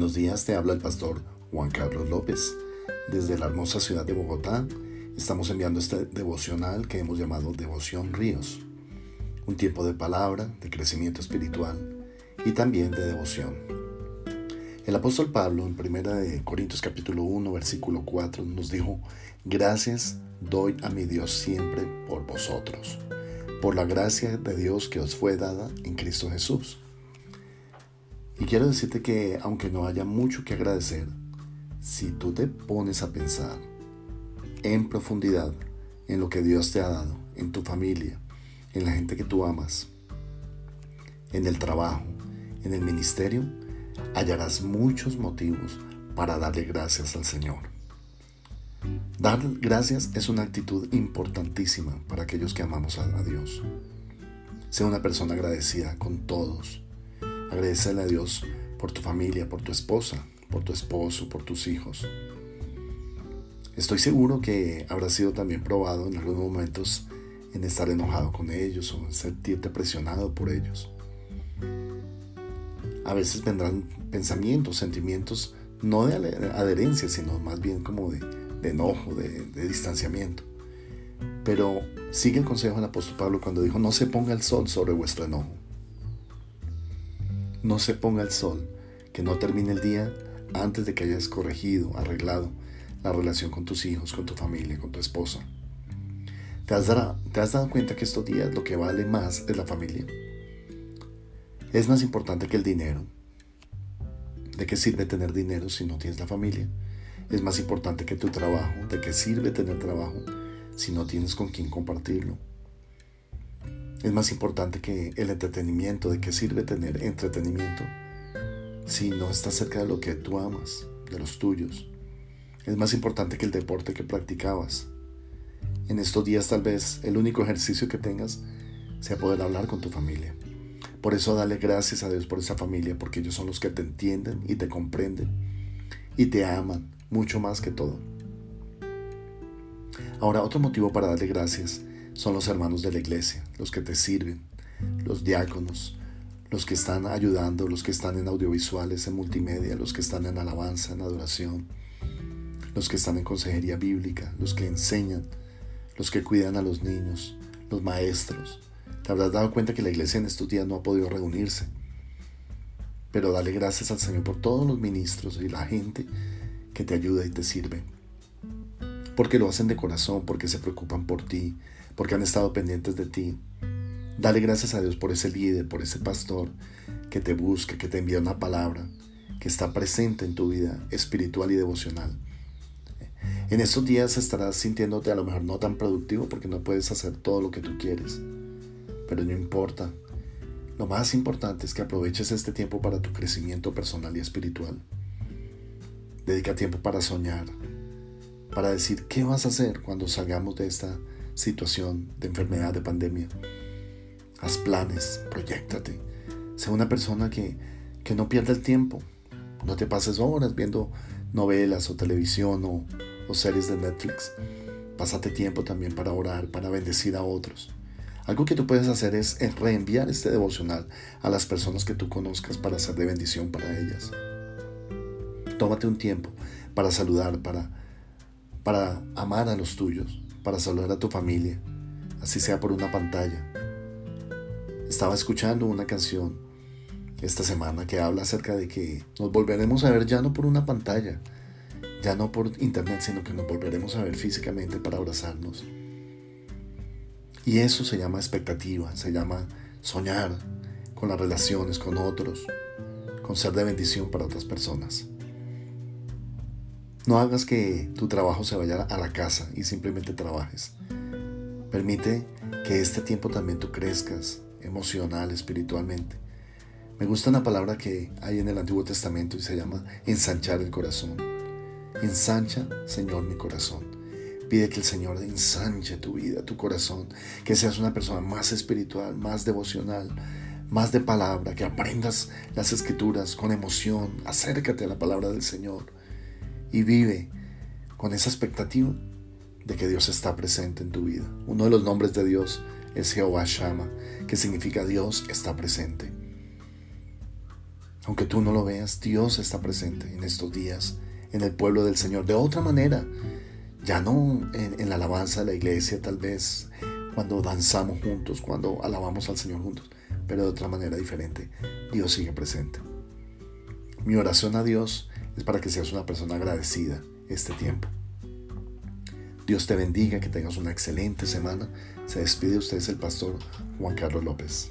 Buenos días, te habla el pastor Juan Carlos López. Desde la hermosa ciudad de Bogotá estamos enviando este devocional que hemos llamado Devoción Ríos. Un tiempo de palabra, de crecimiento espiritual y también de devoción. El apóstol Pablo en 1 Corintios capítulo 1 versículo 4 nos dijo, gracias doy a mi Dios siempre por vosotros, por la gracia de Dios que os fue dada en Cristo Jesús y quiero decirte que aunque no haya mucho que agradecer, si tú te pones a pensar en profundidad en lo que Dios te ha dado, en tu familia, en la gente que tú amas, en el trabajo, en el ministerio, hallarás muchos motivos para darle gracias al Señor. Dar gracias es una actitud importantísima para aquellos que amamos a, Dios. Sea una persona agradecida con todos, Agradecele a Dios por tu familia, por tu esposa, por tu esposo, por tus hijos. Estoy seguro que habrás sido también probado en algunos momentos en estar enojado con ellos o en sentirte presionado por ellos. A veces vendrán pensamientos, sentimientos, no de adherencia, sino más bien como de, enojo, de, de distanciamiento. Pero sigue el consejo del apóstol Pablo cuando dijo, no se ponga el sol sobre vuestro enojo no se ponga el sol, que no termine el día antes de que hayas corregido, arreglado la relación con tus hijos, con tu familia, con tu esposa. ¿Te has, dado, ¿Te has dado cuenta que estos días lo que vale más es la familia? Es más importante que el dinero. ¿De qué sirve tener dinero si no tienes la familia? Es más importante que tu trabajo. ¿De qué sirve tener trabajo si no tienes con quién compartirlo? Es más importante que el entretenimiento. ¿De qué sirve tener entretenimiento si no estás cerca de lo que tú amas, de los tuyos? Es más importante que el deporte que practicabas. En estos días tal vez el único ejercicio que tengas sea poder hablar con tu familia. Por eso dale gracias a Dios por esa familia, porque ellos son los que te entienden y te comprenden y te aman mucho más que todo. Ahora, otro motivo para darle gracias son los hermanos de la iglesia, los que te sirven, los diáconos, los que están ayudando, los que están en audiovisuales, en multimedia, los que están en alabanza, en adoración, los que están en consejería bíblica, los que enseñan, los que cuidan a los niños, los maestros. Te habrás dado cuenta que la iglesia en estos días no ha podido reunirse. Pero dale gracias al Señor por todos los ministros y la gente que te ayuda y te sirve. Porque lo hacen de corazón, porque se preocupan por ti, porque han estado pendientes de ti. Dale gracias a Dios por ese líder, por ese pastor que te busca, que te envía una palabra, que está presente en tu vida espiritual y devocional. En estos días estarás sintiéndote a lo mejor no tan productivo porque no puedes hacer todo lo que tú quieres, pero no importa. Lo más importante es que aproveches este tiempo para tu crecimiento personal y espiritual. Dedica tiempo para soñar, para decir qué vas a hacer cuando salgamos de esta situación de enfermedad, de pandemia. Haz planes, proyectate. Sea una persona que, que no pierda el tiempo. No te pases horas viendo novelas o televisión o, o series de Netflix. Pásate tiempo también para orar, para bendecir a otros. Algo que tú puedes hacer es reenviar este devocional a las personas que tú conozcas para ser de bendición para ellas. Tómate un tiempo para saludar, para, para amar a los tuyos para saludar a tu familia, así sea por una pantalla. Estaba escuchando una canción esta semana que habla acerca de que nos volveremos a ver ya no por una pantalla, ya no por internet, sino que nos volveremos a ver físicamente para abrazarnos. Y eso se llama expectativa, se llama soñar con las relaciones con otros, con ser de bendición para otras personas. No hagas que tu trabajo se vaya a la casa y simplemente trabajes. Permite que este tiempo también tú crezcas emocional, espiritualmente. Me gusta una palabra que hay en el Antiguo Testamento y se llama ensanchar el corazón. Ensancha, Señor, mi corazón. Pide que el Señor ensanche tu vida, tu corazón, que seas una persona más espiritual, más devocional, más de palabra, que aprendas las escrituras con emoción. Acércate a la palabra del Señor y vive con esa expectativa de que Dios está presente en tu vida. Uno de los nombres de Dios es Jehová Shama, que significa Dios está presente. Aunque tú no lo veas, Dios está presente en estos días, en el pueblo del Señor, de otra manera. Ya no en, la alabanza de la iglesia, tal vez cuando danzamos juntos, cuando alabamos al Señor juntos, pero de otra manera diferente. Dios sigue presente. Mi oración a Dios es para que seas una persona agradecida este tiempo. Dios te bendiga, que tengas una excelente semana. Se despide usted, el pastor Juan Carlos López.